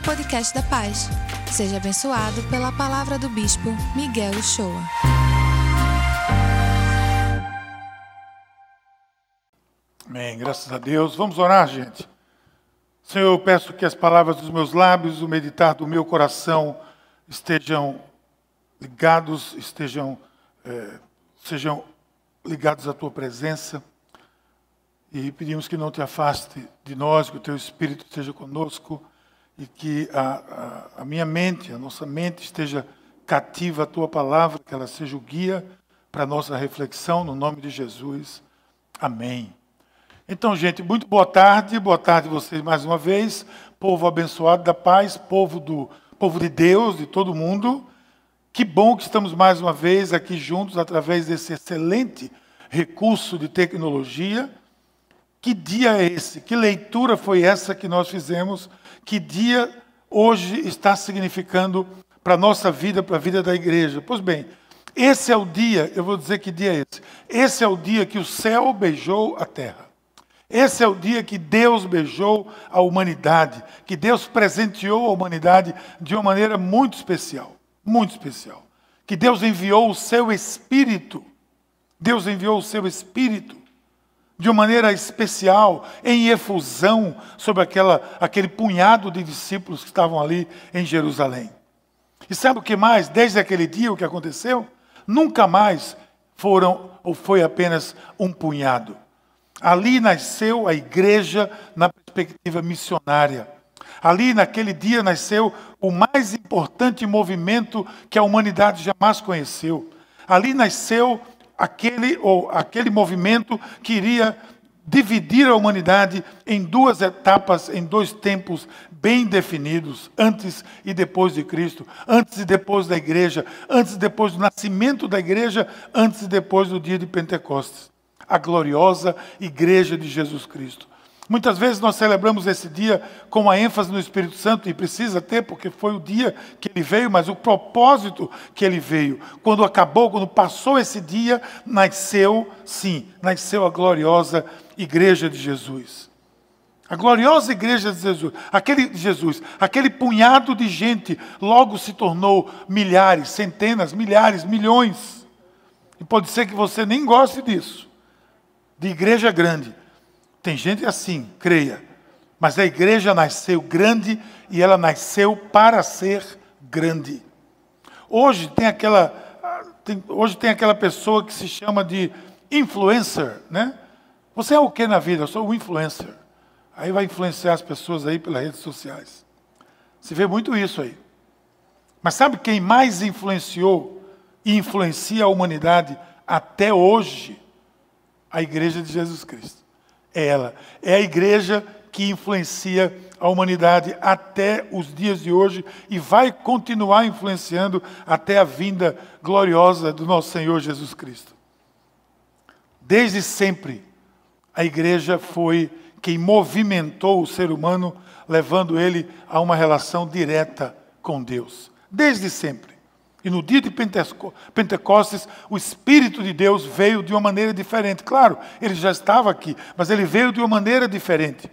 podcast da Paz. Seja abençoado pela palavra do Bispo Miguel Uchoa. Amém, graças a Deus. Vamos orar, gente. Senhor, eu peço que as palavras dos meus lábios, o meditar do meu coração estejam ligados, estejam, é, sejam ligados à tua presença. E pedimos que não te afaste de nós, que o teu Espírito esteja conosco e que a, a, a minha mente, a nossa mente esteja cativa à tua palavra, que ela seja o guia para a nossa reflexão, no nome de Jesus. Amém. Então, gente, muito boa tarde, boa tarde a vocês mais uma vez, povo abençoado da paz, povo do povo de Deus, de todo mundo. Que bom que estamos mais uma vez aqui juntos através desse excelente recurso de tecnologia. Que dia é esse? Que leitura foi essa que nós fizemos que dia hoje está significando para a nossa vida, para a vida da igreja. Pois bem, esse é o dia, eu vou dizer que dia é esse. Esse é o dia que o céu beijou a terra. Esse é o dia que Deus beijou a humanidade, que Deus presenteou a humanidade de uma maneira muito especial, muito especial. Que Deus enviou o seu espírito. Deus enviou o seu espírito de uma maneira especial, em efusão, sobre aquela, aquele punhado de discípulos que estavam ali em Jerusalém. E sabe o que mais? Desde aquele dia, o que aconteceu? Nunca mais foram, ou foi apenas um punhado. Ali nasceu a igreja na perspectiva missionária. Ali, naquele dia, nasceu o mais importante movimento que a humanidade jamais conheceu. Ali nasceu aquele, ou aquele movimento que iria dividir a humanidade em duas etapas, em dois tempos bem definidos, antes e depois de Cristo, antes e depois da igreja, antes e depois do nascimento da igreja, antes e depois do dia de Pentecostes. A gloriosa igreja de Jesus Cristo. Muitas vezes nós celebramos esse dia com a ênfase no Espírito Santo, e precisa ter, porque foi o dia que ele veio, mas o propósito que ele veio. Quando acabou, quando passou esse dia, nasceu, sim, nasceu a gloriosa igreja de Jesus. A gloriosa igreja de Jesus, aquele Jesus, aquele punhado de gente, logo se tornou milhares, centenas, milhares, milhões. E pode ser que você nem goste disso, de igreja grande. Tem gente assim, creia. Mas a igreja nasceu grande e ela nasceu para ser grande. Hoje tem aquela, tem, hoje tem aquela pessoa que se chama de influencer, né? Você é o que na vida? Eu sou um influencer. Aí vai influenciar as pessoas aí pelas redes sociais. Se vê muito isso aí. Mas sabe quem mais influenciou e influencia a humanidade até hoje? A igreja de Jesus Cristo é ela. É a igreja que influencia a humanidade até os dias de hoje e vai continuar influenciando até a vinda gloriosa do nosso Senhor Jesus Cristo. Desde sempre, a igreja foi quem movimentou o ser humano, levando ele a uma relação direta com Deus. Desde sempre. E no dia de Pentecostes, o Espírito de Deus veio de uma maneira diferente. Claro, ele já estava aqui, mas ele veio de uma maneira diferente.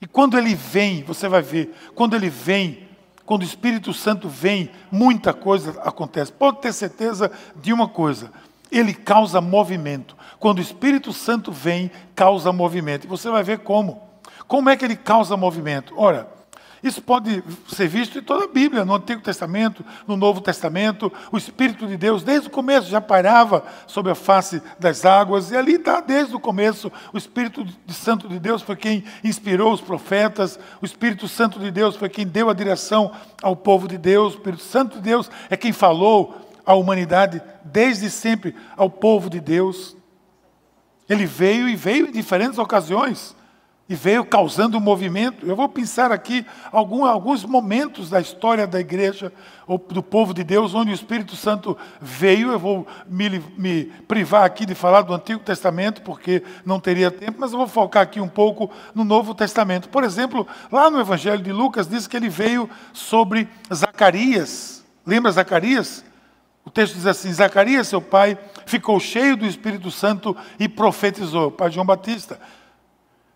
E quando ele vem, você vai ver, quando ele vem, quando o Espírito Santo vem, muita coisa acontece. Pode ter certeza de uma coisa: ele causa movimento. Quando o Espírito Santo vem, causa movimento. E você vai ver como. Como é que ele causa movimento? Ora, isso pode ser visto em toda a Bíblia, no Antigo Testamento, no Novo Testamento. O Espírito de Deus, desde o começo, já pairava sobre a face das águas, e ali está, desde o começo, o Espírito de Santo de Deus foi quem inspirou os profetas, o Espírito Santo de Deus foi quem deu a direção ao povo de Deus, o Espírito Santo de Deus é quem falou à humanidade desde sempre ao povo de Deus. Ele veio e veio em diferentes ocasiões e veio causando um movimento. Eu vou pensar aqui algum, alguns momentos da história da igreja, ou do povo de Deus, onde o Espírito Santo veio. Eu vou me, me privar aqui de falar do Antigo Testamento, porque não teria tempo, mas eu vou focar aqui um pouco no Novo Testamento. Por exemplo, lá no Evangelho de Lucas, diz que ele veio sobre Zacarias. Lembra Zacarias? O texto diz assim: Zacarias, seu pai, ficou cheio do Espírito Santo e profetizou. Pai João Batista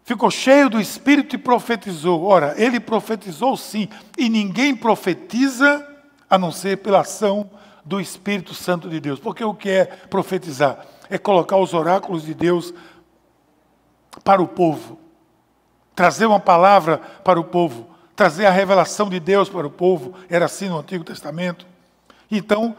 ficou cheio do Espírito e profetizou. Ora, ele profetizou sim, e ninguém profetiza a não ser pela ação do Espírito Santo de Deus. Porque o que é profetizar? É colocar os oráculos de Deus para o povo, trazer uma palavra para o povo, trazer a revelação de Deus para o povo. Era assim no Antigo Testamento. Então,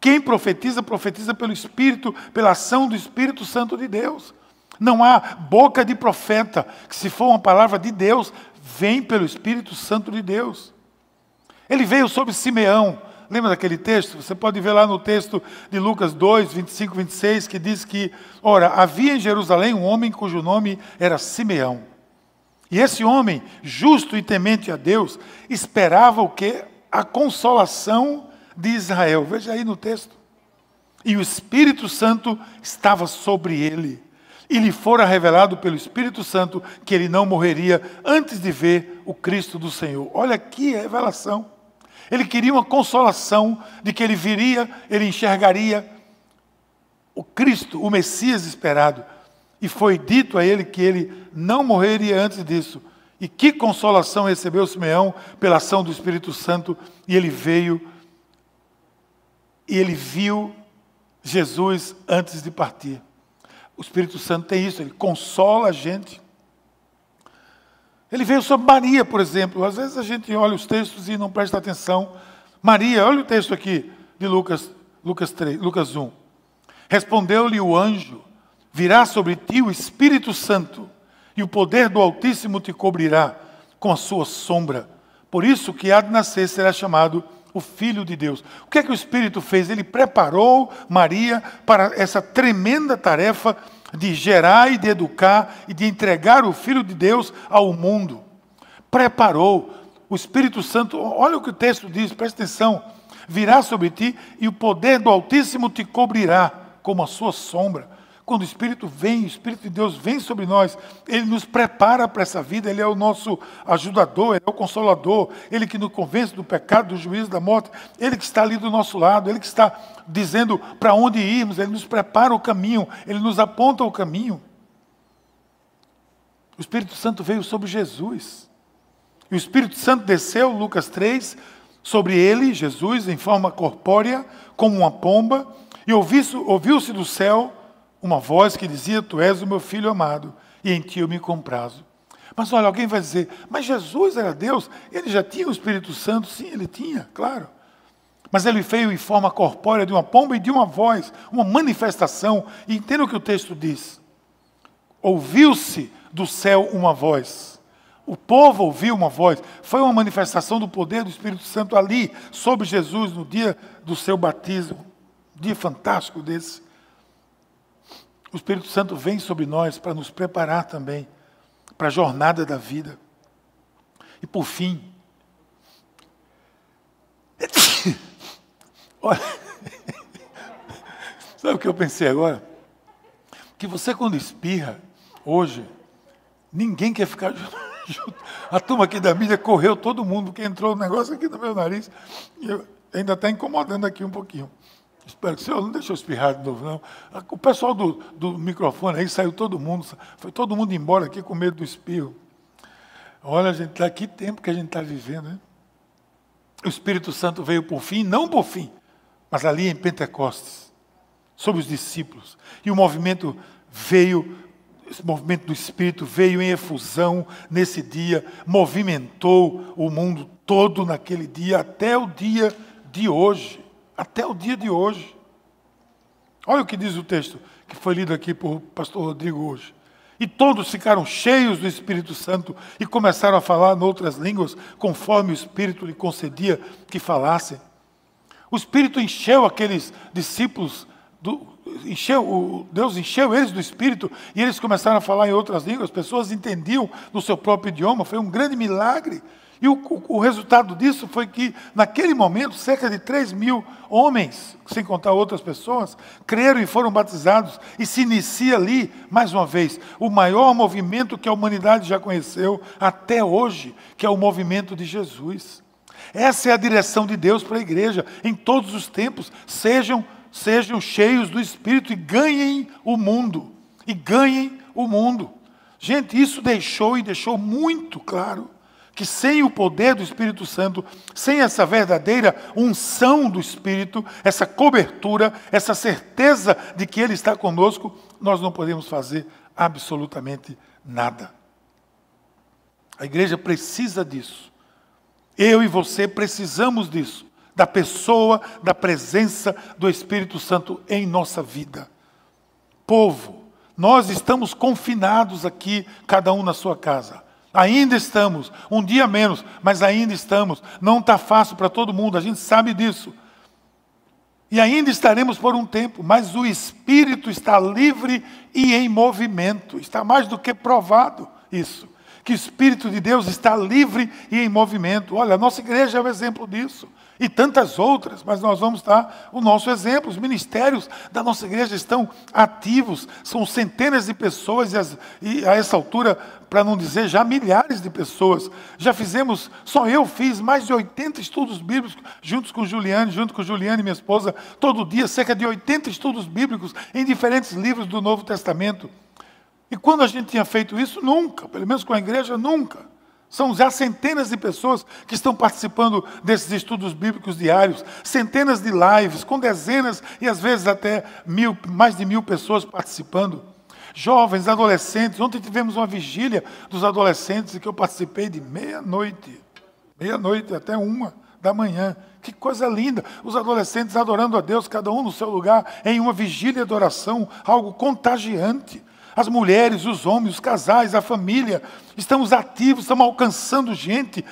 quem profetiza, profetiza pelo Espírito, pela ação do Espírito Santo de Deus. Não há boca de profeta, que se for uma palavra de Deus, vem pelo Espírito Santo de Deus. Ele veio sobre Simeão. Lembra daquele texto? Você pode ver lá no texto de Lucas 2, 25, 26, que diz que, ora, havia em Jerusalém um homem cujo nome era Simeão. E esse homem, justo e temente a Deus, esperava o que? A consolação de Israel. Veja aí no texto. E o Espírito Santo estava sobre ele e lhe fora revelado pelo Espírito Santo que ele não morreria antes de ver o Cristo do Senhor. Olha que revelação. Ele queria uma consolação de que ele viria, ele enxergaria o Cristo, o Messias esperado. E foi dito a ele que ele não morreria antes disso. E que consolação recebeu Simeão pela ação do Espírito Santo, e ele veio e ele viu Jesus antes de partir. O Espírito Santo tem isso, ele consola a gente. Ele veio sobre Maria, por exemplo. Às vezes a gente olha os textos e não presta atenção. Maria, olha o texto aqui de Lucas, Lucas, 3, Lucas 1. Respondeu-lhe o anjo: Virá sobre ti o Espírito Santo, e o poder do Altíssimo te cobrirá com a sua sombra. Por isso que há de nascer será chamado o Filho de Deus. O que é que o Espírito fez? Ele preparou Maria para essa tremenda tarefa de gerar e de educar e de entregar o Filho de Deus ao mundo. Preparou. O Espírito Santo, olha o que o texto diz, presta atenção. Virá sobre ti e o poder do Altíssimo te cobrirá como a sua sombra. Quando o Espírito vem, o Espírito de Deus vem sobre nós, ele nos prepara para essa vida, ele é o nosso ajudador, ele é o consolador, ele que nos convence do pecado, do juízo, da morte, ele que está ali do nosso lado, ele que está dizendo para onde irmos, ele nos prepara o caminho, ele nos aponta o caminho. O Espírito Santo veio sobre Jesus. E o Espírito Santo desceu, Lucas 3, sobre ele, Jesus, em forma corpórea, como uma pomba, e ouviu-se do céu uma voz que dizia: Tu és o meu filho amado, e em ti eu me comprazo. Mas olha, alguém vai dizer: Mas Jesus era Deus, ele já tinha o Espírito Santo? Sim, ele tinha, claro. Mas ele veio em forma corpórea de uma pomba e de uma voz, uma manifestação. E entenda o que o texto diz: Ouviu-se do céu uma voz. O povo ouviu uma voz. Foi uma manifestação do poder do Espírito Santo ali, sobre Jesus, no dia do seu batismo. Um dia fantástico desse. O Espírito Santo vem sobre nós para nos preparar também para a jornada da vida. E por fim, olha, sabe o que eu pensei agora? Que você quando espirra, hoje, ninguém quer ficar junto. A turma aqui da mídia correu todo mundo, que entrou um negócio aqui no meu nariz, e ainda está incomodando aqui um pouquinho. Espero que o senhor não deixou espirrar de novo, não. O pessoal do, do microfone aí saiu todo mundo, foi todo mundo embora aqui com medo do espirro. Olha, gente, tá, que tempo que a gente está vivendo, hein? O Espírito Santo veio por fim, não por fim, mas ali em Pentecostes, sobre os discípulos. E o movimento veio, esse movimento do Espírito veio em efusão nesse dia, movimentou o mundo todo naquele dia, até o dia de hoje até o dia de hoje. Olha o que diz o texto que foi lido aqui por pastor Rodrigo hoje. E todos ficaram cheios do Espírito Santo e começaram a falar em outras línguas, conforme o Espírito lhe concedia que falassem. O Espírito encheu aqueles discípulos, do, encheu, Deus encheu eles do Espírito e eles começaram a falar em outras línguas. As pessoas entendiam no seu próprio idioma. Foi um grande milagre e o, o, resultado disso foi que, naquele momento, cerca de 3 mil homens, sem contar outras pessoas, creram e foram batizados. E se inicia ali, mais uma vez, o maior movimento que a humanidade já conheceu até hoje, que é o movimento de Jesus. Essa é a direção de Deus para a igreja, em todos os tempos. Sejam, sejam cheios do Espírito e ganhem o mundo. E ganhem o mundo. Gente, isso deixou e deixou muito claro que sem o poder do Espírito Santo, sem essa verdadeira unção do Espírito, essa cobertura, essa certeza de que Ele está conosco, nós não podemos fazer absolutamente nada. A igreja precisa disso. Eu e você precisamos disso, da pessoa, da presença do Espírito Santo em nossa vida. Povo, nós estamos confinados aqui, cada um na sua casa. Ainda estamos, um dia menos, mas ainda estamos. Não está fácil para todo mundo, a gente sabe disso. E ainda estaremos por um tempo, mas o Espírito está livre e em movimento. Está mais do que provado isso. Que o Espírito de Deus está livre e em movimento. Olha, a nossa igreja é o exemplo disso e tantas outras, mas nós vamos dar o nosso exemplo. Os ministérios da nossa igreja estão ativos, são centenas de pessoas e, as, e a essa altura, para não dizer já milhares de pessoas. Já fizemos, só eu fiz mais de 80 estudos bíblicos, juntos com Juliane, junto com Juliane, minha esposa, todo dia, cerca de 80 estudos bíblicos em diferentes livros do Novo Testamento. E quando a gente tinha feito isso? Nunca, pelo menos com a igreja, nunca. São já centenas de pessoas que estão participando desses estudos bíblicos diários, centenas de lives, com dezenas e às vezes até mil, mais de mil pessoas participando. Jovens, adolescentes. Ontem tivemos uma vigília dos adolescentes que eu participei de meia-noite, meia-noite até uma da manhã. Que coisa linda! Os adolescentes adorando a Deus, cada um no seu lugar, em uma vigília de oração, algo contagiante as mulheres, os homens, os casais, a família. Estamos ativos, estamos alcançando gente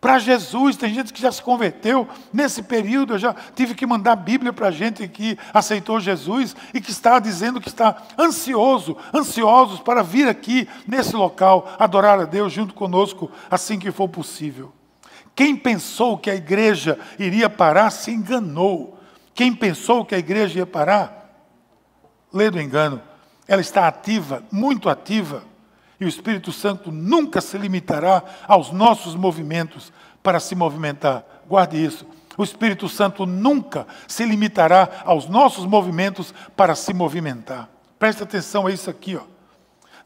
para Jesus. Tem gente que já se converteu nesse período. Eu já tive que mandar Bíblia para gente que aceitou Jesus e que está dizendo que está ansioso, ansiosos para vir aqui nesse local adorar a Deus junto conosco assim que for possível. Quem pensou que a igreja iria parar se enganou. Quem pensou que a igreja ia parar, lê do engano ela está ativa, muito ativa, e o Espírito Santo nunca se limitará aos nossos movimentos para se movimentar. Guarde isso. O Espírito Santo nunca se limitará aos nossos movimentos para se movimentar. Preste atenção a isso aqui, ó.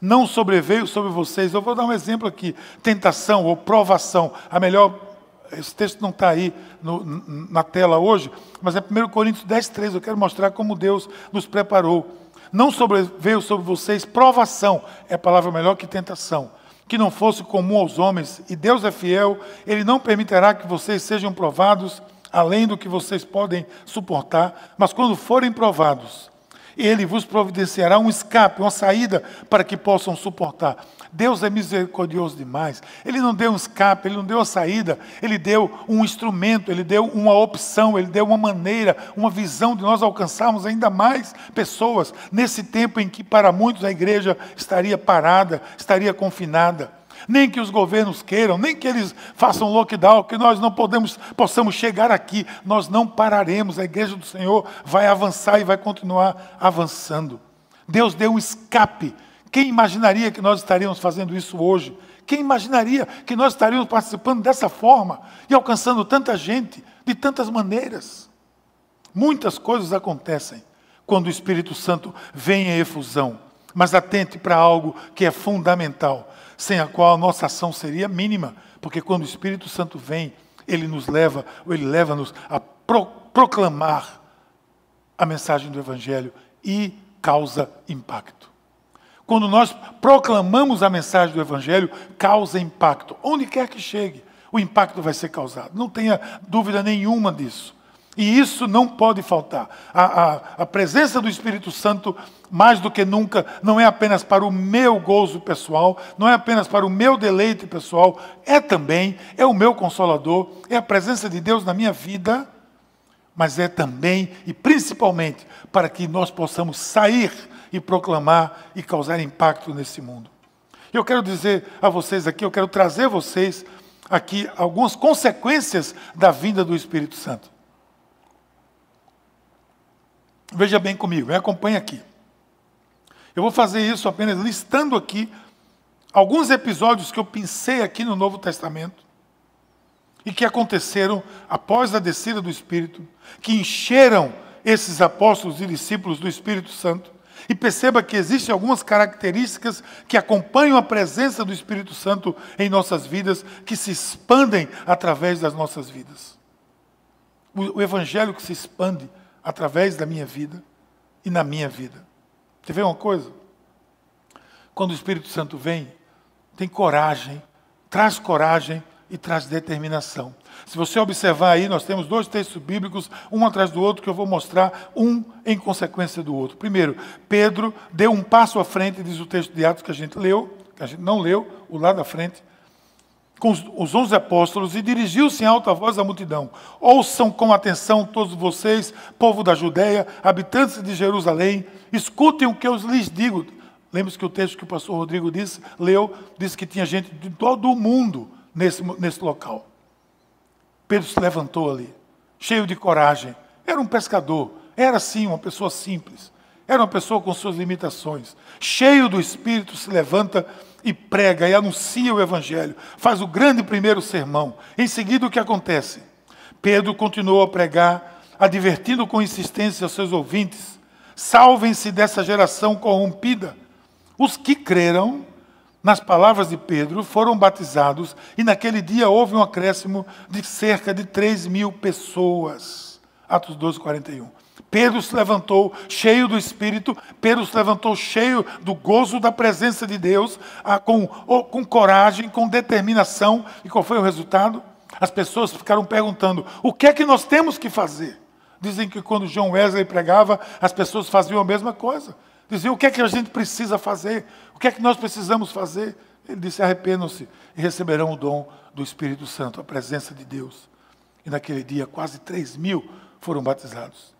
Não sobreveio sobre vocês. Eu vou dar um exemplo aqui: tentação ou provação. A melhor esse texto não está aí no, na tela hoje, mas é 1 Coríntios 10, 13. Eu quero mostrar como Deus nos preparou não sobreveio sobre vocês provação, é palavra melhor que tentação, que não fosse comum aos homens, e Deus é fiel, Ele não permitirá que vocês sejam provados além do que vocês podem suportar, mas quando forem provados, Ele vos providenciará um escape, uma saída para que possam suportar. Deus é misericordioso demais. Ele não deu um escape, ele não deu uma saída, ele deu um instrumento, ele deu uma opção, ele deu uma maneira, uma visão de nós alcançarmos ainda mais pessoas nesse tempo em que para muitos a igreja estaria parada, estaria confinada. Nem que os governos queiram, nem que eles façam lockdown, que nós não podemos, possamos chegar aqui, nós não pararemos. A igreja do Senhor vai avançar e vai continuar avançando. Deus deu um escape quem imaginaria que nós estaríamos fazendo isso hoje? Quem imaginaria que nós estaríamos participando dessa forma e alcançando tanta gente de tantas maneiras? Muitas coisas acontecem quando o Espírito Santo vem em efusão, mas atente para algo que é fundamental, sem a qual a nossa ação seria mínima, porque quando o Espírito Santo vem, ele nos leva, ou ele leva-nos a pro, proclamar a mensagem do Evangelho e causa impacto. Quando nós proclamamos a mensagem do Evangelho, causa impacto. Onde quer que chegue, o impacto vai ser causado. Não tenha dúvida nenhuma disso. E isso não pode faltar. A, a, a, presença do Espírito Santo, mais do que nunca, não é apenas para o meu gozo pessoal, não é apenas para o meu deleite pessoal, é também, é o meu consolador, é a presença de Deus na minha vida, mas é também e principalmente para que nós possamos sair e proclamar e causar impacto nesse mundo. Eu quero dizer a vocês aqui, eu quero trazer vocês aqui algumas consequências da vinda do Espírito Santo. Veja bem comigo, me acompanhe aqui. Eu vou fazer isso apenas listando aqui alguns episódios que eu pensei aqui no Novo Testamento e que aconteceram após a descida do Espírito, que encheram esses apóstolos e discípulos do Espírito Santo E perceba que existem algumas características que acompanham a presença do Espírito Santo em nossas vidas, que se expandem através das nossas vidas. O Evangelho que se expande através da minha vida e na minha vida. Você vê uma coisa? Quando o Espírito Santo vem, tem coragem, traz coragem e traz determinação. Se você observar aí, nós temos dois textos bíblicos, um atrás do outro, que eu vou mostrar, um em consequência do outro. Primeiro, Pedro deu um passo à frente, diz o texto de Atos que a gente leu, que a gente não leu, o lado da frente, com os onze apóstolos, e dirigiu-se em alta voz à multidão: Ouçam com atenção todos vocês, povo da Judéia, habitantes de Jerusalém, escutem o que eu lhes digo. Lembre-se que o texto que o pastor Rodrigo disse, leu, disse que tinha gente de todo o mundo nesse, nesse local. Pedro se levantou ali, cheio de coragem. Era um pescador, era sim uma pessoa simples, era uma pessoa com suas limitações. Cheio do Espírito, se levanta e prega e anuncia o Evangelho, faz o grande primeiro sermão. Em seguida, o que acontece? Pedro continuou a pregar, advertindo com insistência aos seus ouvintes: salvem-se dessa geração corrompida. Os que creram nas palavras de Pedro, foram batizados e naquele dia houve um acréscimo de cerca de 3 mil pessoas. Atos 12, 41. Pedro se levantou cheio do Espírito, Pedro se levantou cheio do gozo da presença de Deus, com, com coragem, com determinação. E qual foi o resultado? As pessoas ficaram perguntando: o que é que nós temos que fazer? Dizem que quando John Wesley pregava, as pessoas faziam a mesma coisa. Diziam: o que é que a gente precisa fazer? O que é que nós precisamos fazer? Ele disse: arrependam-se e receberão o dom do Espírito Santo, a presença de Deus. E naquele dia, quase 3 mil foram batizados.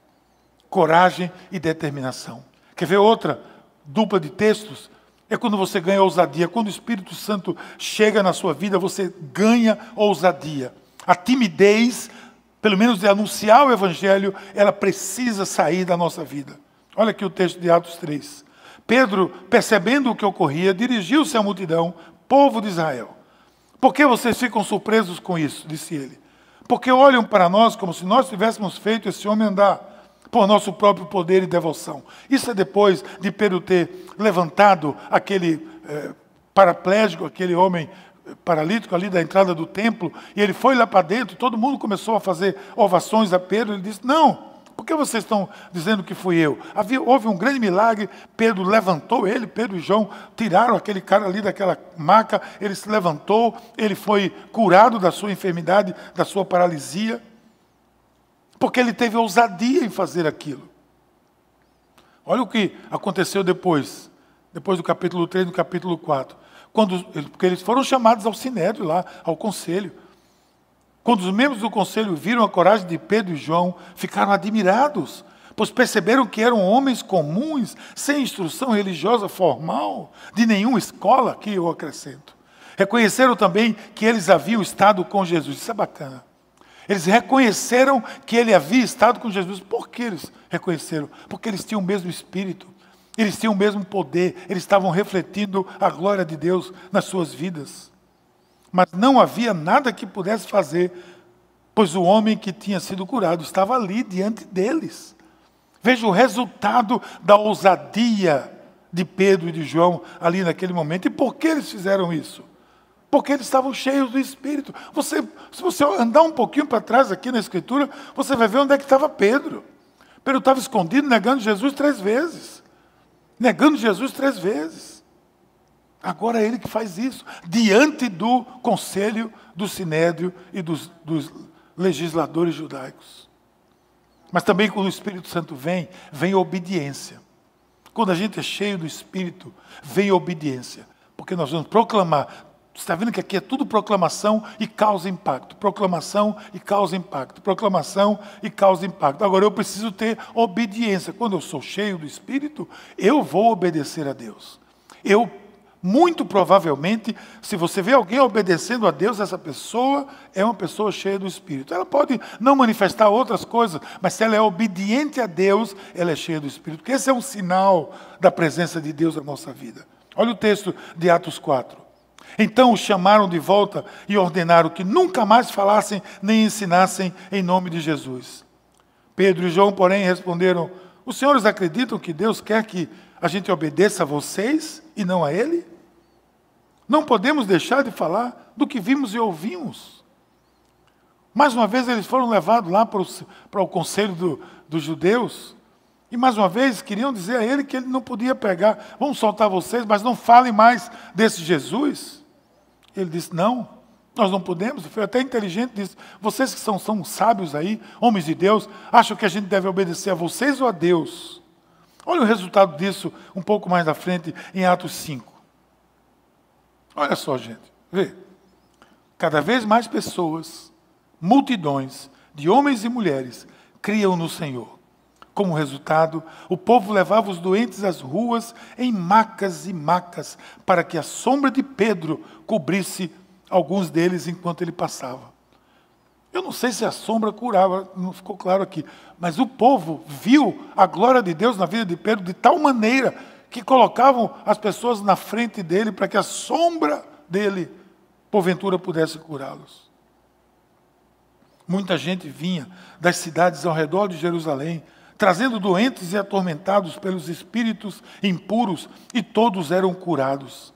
Coragem e determinação. Quer ver outra dupla de textos? É quando você ganha ousadia. Quando o Espírito Santo chega na sua vida, você ganha ousadia. A timidez, pelo menos de anunciar o Evangelho, ela precisa sair da nossa vida. Olha aqui o texto de Atos 3. Pedro, percebendo o que ocorria, dirigiu-se à multidão, povo de Israel. Por que vocês ficam surpresos com isso? disse ele. Porque olham para nós como se nós tivéssemos feito esse homem andar por nosso próprio poder e devoção. Isso é depois de Pedro ter levantado aquele eh, paraplégico, aquele homem paralítico ali da entrada do templo, e ele foi lá para dentro, todo mundo começou a fazer ovações a Pedro, ele disse: Não, por que vocês estão dizendo que fui eu? Havia, houve um grande milagre, Pedro levantou ele, Pedro e João tiraram aquele cara ali daquela maca, ele se levantou, ele foi curado da sua enfermidade, da sua paralisia, porque ele teve ousadia em fazer aquilo. Olha o que aconteceu depois, depois do capítulo 3 do capítulo 4. Quando, porque eles foram chamados ao sinédrio lá, ao conselho. Quando os membros do conselho viram a coragem de Pedro e João, ficaram admirados, pois perceberam que eram homens comuns, sem instrução religiosa formal, de nenhuma escola, que eu acrescento. Reconheceram também que eles haviam estado com Jesus. Isso é bacana. Eles reconheceram que ele havia estado com Jesus. Por que eles reconheceram? Porque eles tinham o mesmo espírito, eles tinham o mesmo poder, eles estavam refletindo a glória de Deus nas suas vidas mas não havia nada que pudesse fazer, pois o homem que tinha sido curado estava ali diante deles. Veja o resultado da ousadia de Pedro e de João ali naquele momento. E por que eles fizeram isso? Porque eles estavam cheios do Espírito. Você, se você andar um pouquinho para trás aqui na Escritura, você vai ver onde é que estava Pedro. Pedro estava escondido, negando Jesus três vezes. Negando Jesus três vezes. Agora é ele que faz isso, diante do conselho do sinédrio e dos, dos legisladores judaicos. Mas também quando o Espírito Santo vem, vem obediência. Quando a gente é cheio do Espírito, vem obediência. Porque nós vamos proclamar. Você está vendo que aqui é tudo proclamação e causa impacto. Proclamação e causa impacto. Proclamação e causa impacto. Agora eu preciso ter obediência. Quando eu sou cheio do Espírito, eu vou obedecer a Deus. Eu muito provavelmente, se você vê alguém obedecendo a Deus, essa pessoa é uma pessoa cheia do Espírito. Ela pode não manifestar outras coisas, mas se ela é obediente a Deus, ela é cheia do Espírito. Porque esse é um sinal da presença de Deus na nossa vida. Olha o texto de Atos 4. Então os chamaram de volta e ordenaram que nunca mais falassem nem ensinassem em nome de Jesus. Pedro e João, porém, responderam: Os senhores acreditam que Deus quer que a gente obedeça a vocês e não a Ele? Não podemos deixar de falar do que vimos e ouvimos. Mais uma vez, eles foram levados lá para o, para o conselho do, dos judeus. E mais uma vez, queriam dizer a ele que ele não podia pegar. Vamos soltar vocês, mas não falem mais desse Jesus. Ele disse: Não, nós não podemos. Foi até inteligente, disse: Vocês que são, são sábios aí, homens de Deus, acham que a gente deve obedecer a vocês ou a Deus? Olha o resultado disso um pouco mais à frente, em Atos 5. Olha só, gente, vê. Cada vez mais pessoas, multidões de homens e mulheres, criam no Senhor. Como resultado, o povo levava os doentes às ruas em macas e macas, para que a sombra de Pedro cobrisse alguns deles enquanto ele passava. Eu não sei se a sombra curava, não ficou claro aqui, mas o povo viu a glória de Deus na vida de Pedro de tal maneira que colocavam as pessoas na frente dele para que a sombra dele, porventura, pudesse curá-los. Muita gente vinha das cidades ao redor de Jerusalém, trazendo doentes e atormentados pelos espíritos impuros, e todos eram curados.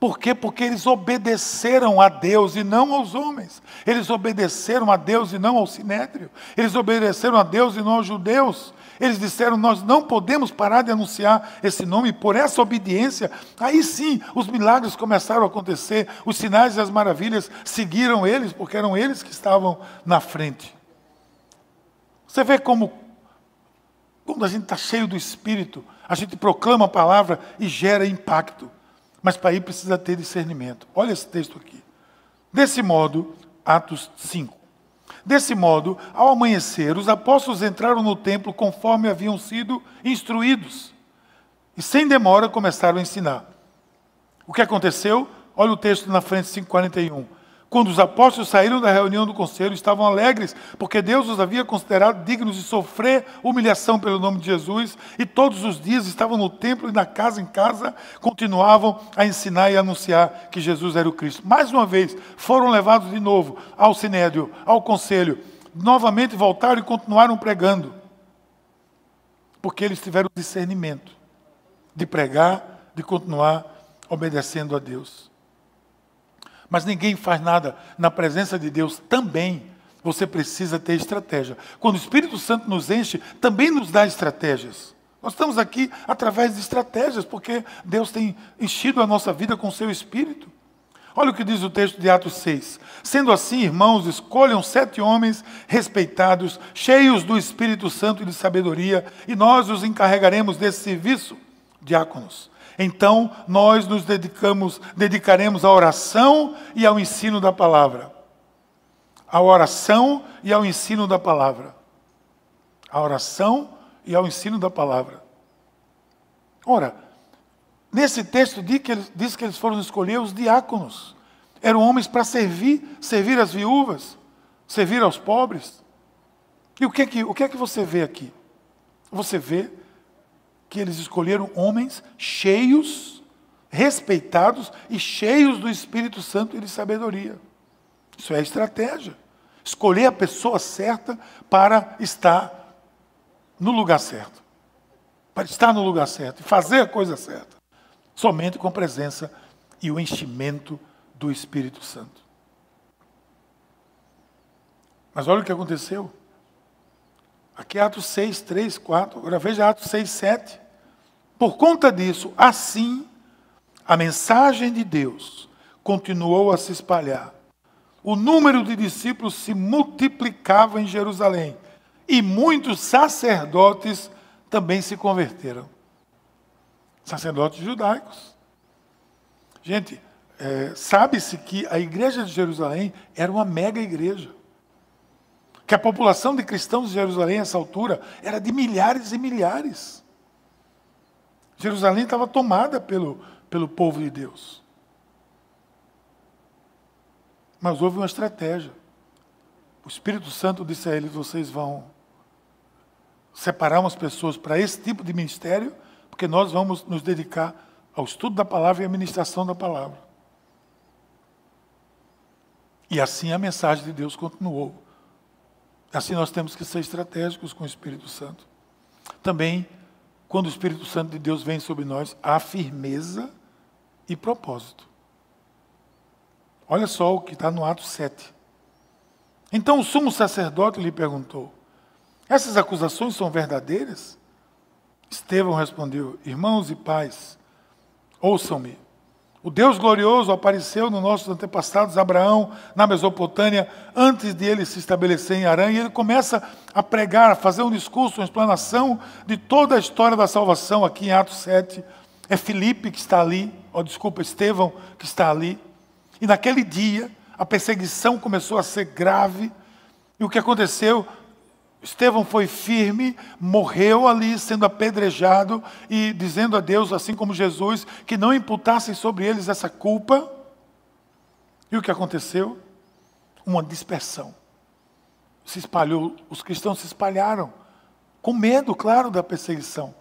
Por quê? Porque eles obedeceram a Deus e não aos homens. Eles obedeceram a Deus e não ao sinédrio. Eles obedeceram a Deus e não aos judeus. Eles disseram: Nós não podemos parar de anunciar esse nome. Por essa obediência, aí sim os milagres começaram a acontecer. Os sinais e as maravilhas seguiram eles, porque eram eles que estavam na frente. Você vê como, quando a gente está cheio do Espírito, a gente proclama a palavra e gera impacto. Mas para ir precisa ter discernimento. Olha esse texto aqui. Desse modo, Atos 5. Desse modo, ao amanhecer, os apóstolos entraram no templo conforme haviam sido instruídos. E sem demora começaram a ensinar. O que aconteceu? Olha o texto na frente, 541. Quando os apóstolos saíram da reunião do conselho, estavam alegres, porque Deus os havia considerado dignos de sofrer humilhação pelo nome de Jesus, e todos os dias estavam no templo e na casa em casa, continuavam a ensinar e anunciar que Jesus era o Cristo. Mais uma vez, foram levados de novo ao sinédrio, ao conselho, novamente voltaram e continuaram pregando, porque eles tiveram discernimento de pregar, de continuar obedecendo a Deus. Mas ninguém faz nada na presença de Deus também. Você precisa ter estratégia. Quando o Espírito Santo nos enche, também nos dá estratégias. Nós estamos aqui através de estratégias, porque Deus tem enchido a nossa vida com seu Espírito. Olha o que diz o texto de Atos 6. Sendo assim, irmãos, escolham sete homens respeitados, cheios do Espírito Santo e de sabedoria, e nós os encarregaremos desse serviço, diáconos. Então, nós nos dedicamos, dedicaremos à oração e ao ensino da palavra. À oração e ao ensino da palavra. À oração e ao ensino da palavra. Ora, nesse texto diz que eles, foram escolher os diáconos. Eram homens para servir, servir as viúvas, servir aos pobres. E o que, é que, o que é que você vê aqui? Você vê que eles escolheram homens cheios, respeitados e cheios do Espírito Santo e de sabedoria. Isso é estratégia. Escolher a pessoa certa para estar no lugar certo. Para estar no lugar certo e fazer a coisa certa. Somente com a presença e o enchimento do Espírito Santo. Mas olha o que aconteceu. Aqui é Atos 6, 3, 4. Agora veja Atos 6, 7. Por conta disso, assim, a mensagem de Deus continuou a se espalhar. O número de discípulos se multiplicava em Jerusalém e muitos sacerdotes também se converteram. Sacerdotes judaicos. Gente, é, sabe-se que a igreja de Jerusalém era uma mega igreja. Que a população de cristãos de Jerusalém, nessa altura, era de milhares e milhares. Jerusalém estava tomada pelo, pelo povo de Deus. Mas houve uma estratégia. O Espírito Santo disse a eles: vocês vão separar umas pessoas para esse tipo de ministério, porque nós vamos nos dedicar ao estudo da palavra e à ministração da palavra. E assim a mensagem de Deus continuou. Assim nós temos que ser estratégicos com o Espírito Santo. Também quando o Espírito Santo de Deus vem sobre nós, há firmeza e propósito. Olha só o que está no Atos 7. Então o sumo sacerdote lhe perguntou: Essas acusações são verdadeiras? Estevão respondeu: Irmãos e pais, ouçam-me. O Deus glorioso apareceu nos nossos antepassados, Abraão, na Mesopotâmia, antes de ele se estabelecer em Arã, e ele começa a pregar, a fazer um discurso, uma explanação de toda a história da salvação aqui em Atos 7. É Filipe que está ali, ou desculpa, Estevão que está ali. E naquele dia, a perseguição começou a ser grave, e o que aconteceu? Estevão foi firme, morreu ali sendo apedrejado e dizendo a Deus, assim como Jesus, que não imputassem sobre eles essa culpa. E o que aconteceu? Uma dispersão. Se espalhou, os cristãos se espalharam, com medo, claro, da perseguição.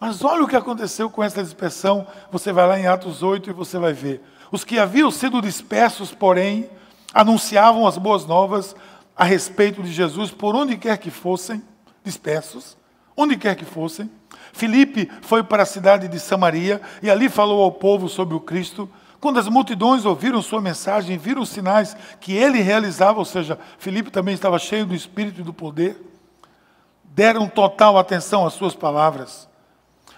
Mas olha o que aconteceu com essa dispersão. Você vai lá em Atos 8 e você vai ver. Os que haviam sido dispersos, porém, anunciavam as boas novas a respeito de Jesus por onde quer que fossem, dispersos, onde quer que fossem. Filipe foi para a cidade de Samaria e ali falou ao povo sobre o Cristo. Quando as multidões ouviram sua mensagem, viram os sinais que ele realizava, ou seja, Filipe também estava cheio do espírito e do poder, deram total atenção às suas palavras.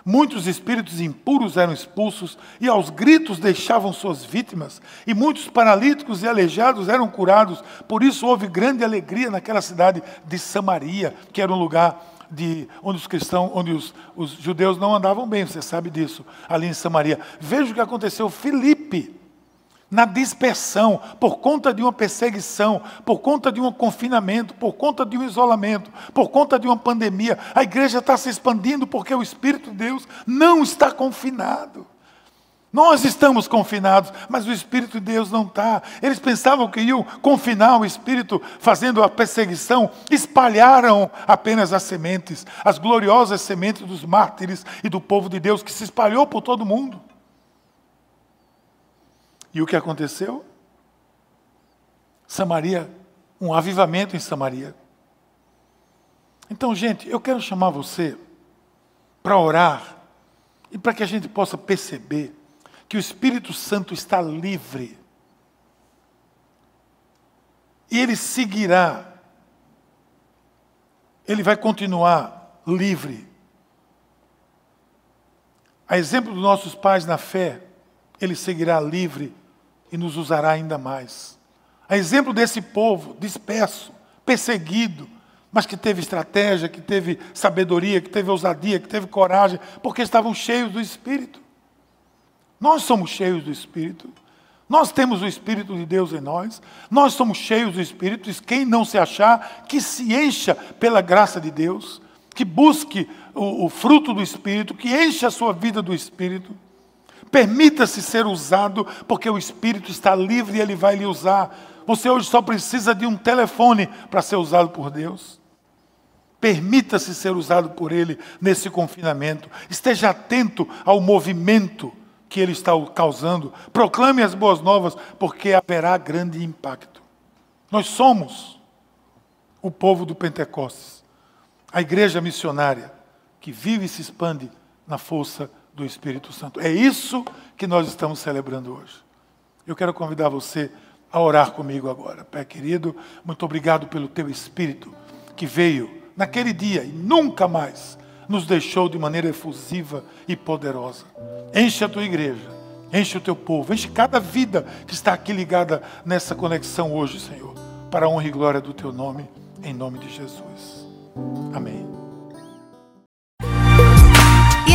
Muitos espíritos impuros eram expulsos e aos gritos deixavam suas vítimas, e muitos paralíticos e aleijados eram curados. Por isso houve grande alegria naquela cidade de Samaria, que era um lugar de, onde os cristãos, onde os, os judeus não andavam bem, você sabe disso, ali em Samaria. Veja o que aconteceu. Filipe, na dispersão, por conta de uma perseguição, por conta de um confinamento, por conta de um isolamento, por conta de uma pandemia. A igreja está se expandindo porque o Espírito de Deus não está confinado. Nós estamos confinados, mas o Espírito de Deus não está. Eles pensavam que iam confinar o Espírito fazendo a perseguição, espalharam apenas as sementes, as gloriosas sementes dos mártires e do povo de Deus que se espalhou por todo o mundo. E o que aconteceu? Samaria, um avivamento em Samaria. Então, gente, eu quero chamar você para orar e para que a gente possa perceber que o Espírito Santo está livre. E ele seguirá. Ele vai continuar livre. A exemplo dos nossos pais na fé, ele seguirá livre e nos usará ainda mais. A exemplo desse povo disperso, perseguido, mas que teve estratégia, que teve sabedoria, que teve ousadia, que teve coragem, porque estavam cheios do Espírito. Nós somos cheios do Espírito. Nós temos o Espírito de Deus em nós, nós somos cheios do Espírito, e quem não se achar, que se encha pela graça de Deus, que busque o, o fruto do Espírito, que encha a sua vida do Espírito. Permita-se ser usado, porque o Espírito está livre e ele vai lhe usar. Você hoje só precisa de um telefone para ser usado por Deus. Permita-se ser usado por Ele nesse confinamento. Esteja atento ao movimento que Ele está causando. Proclame as boas novas, porque haverá grande impacto. Nós somos o povo do Pentecostes, a igreja missionária que vive e se expande na força do Espírito Santo. É isso que nós estamos celebrando hoje. Eu quero convidar você a orar comigo agora. Pai querido, muito obrigado pelo teu Espírito que veio naquele dia e nunca mais nos deixou de maneira efusiva e poderosa. Enche a tua igreja, enche o teu povo, enche cada vida que está aqui ligada nessa conexão hoje, Senhor, para a honra e glória do teu nome, em nome de Jesus. Amém.